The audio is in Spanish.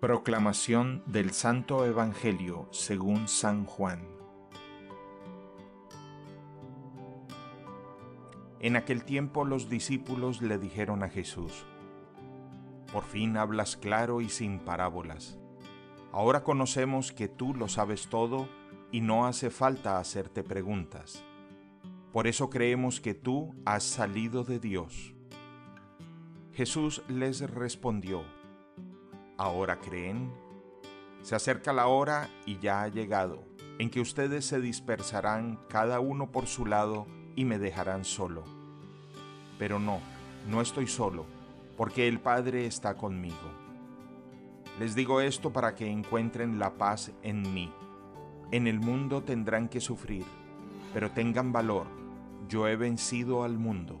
Proclamación del Santo Evangelio según San Juan. En aquel tiempo los discípulos le dijeron a Jesús, Por fin hablas claro y sin parábolas. Ahora conocemos que tú lo sabes todo y no hace falta hacerte preguntas. Por eso creemos que tú has salido de Dios. Jesús les respondió, ¿Ahora creen? Se acerca la hora y ya ha llegado, en que ustedes se dispersarán cada uno por su lado y me dejarán solo. Pero no, no estoy solo, porque el Padre está conmigo. Les digo esto para que encuentren la paz en mí. En el mundo tendrán que sufrir, pero tengan valor, yo he vencido al mundo.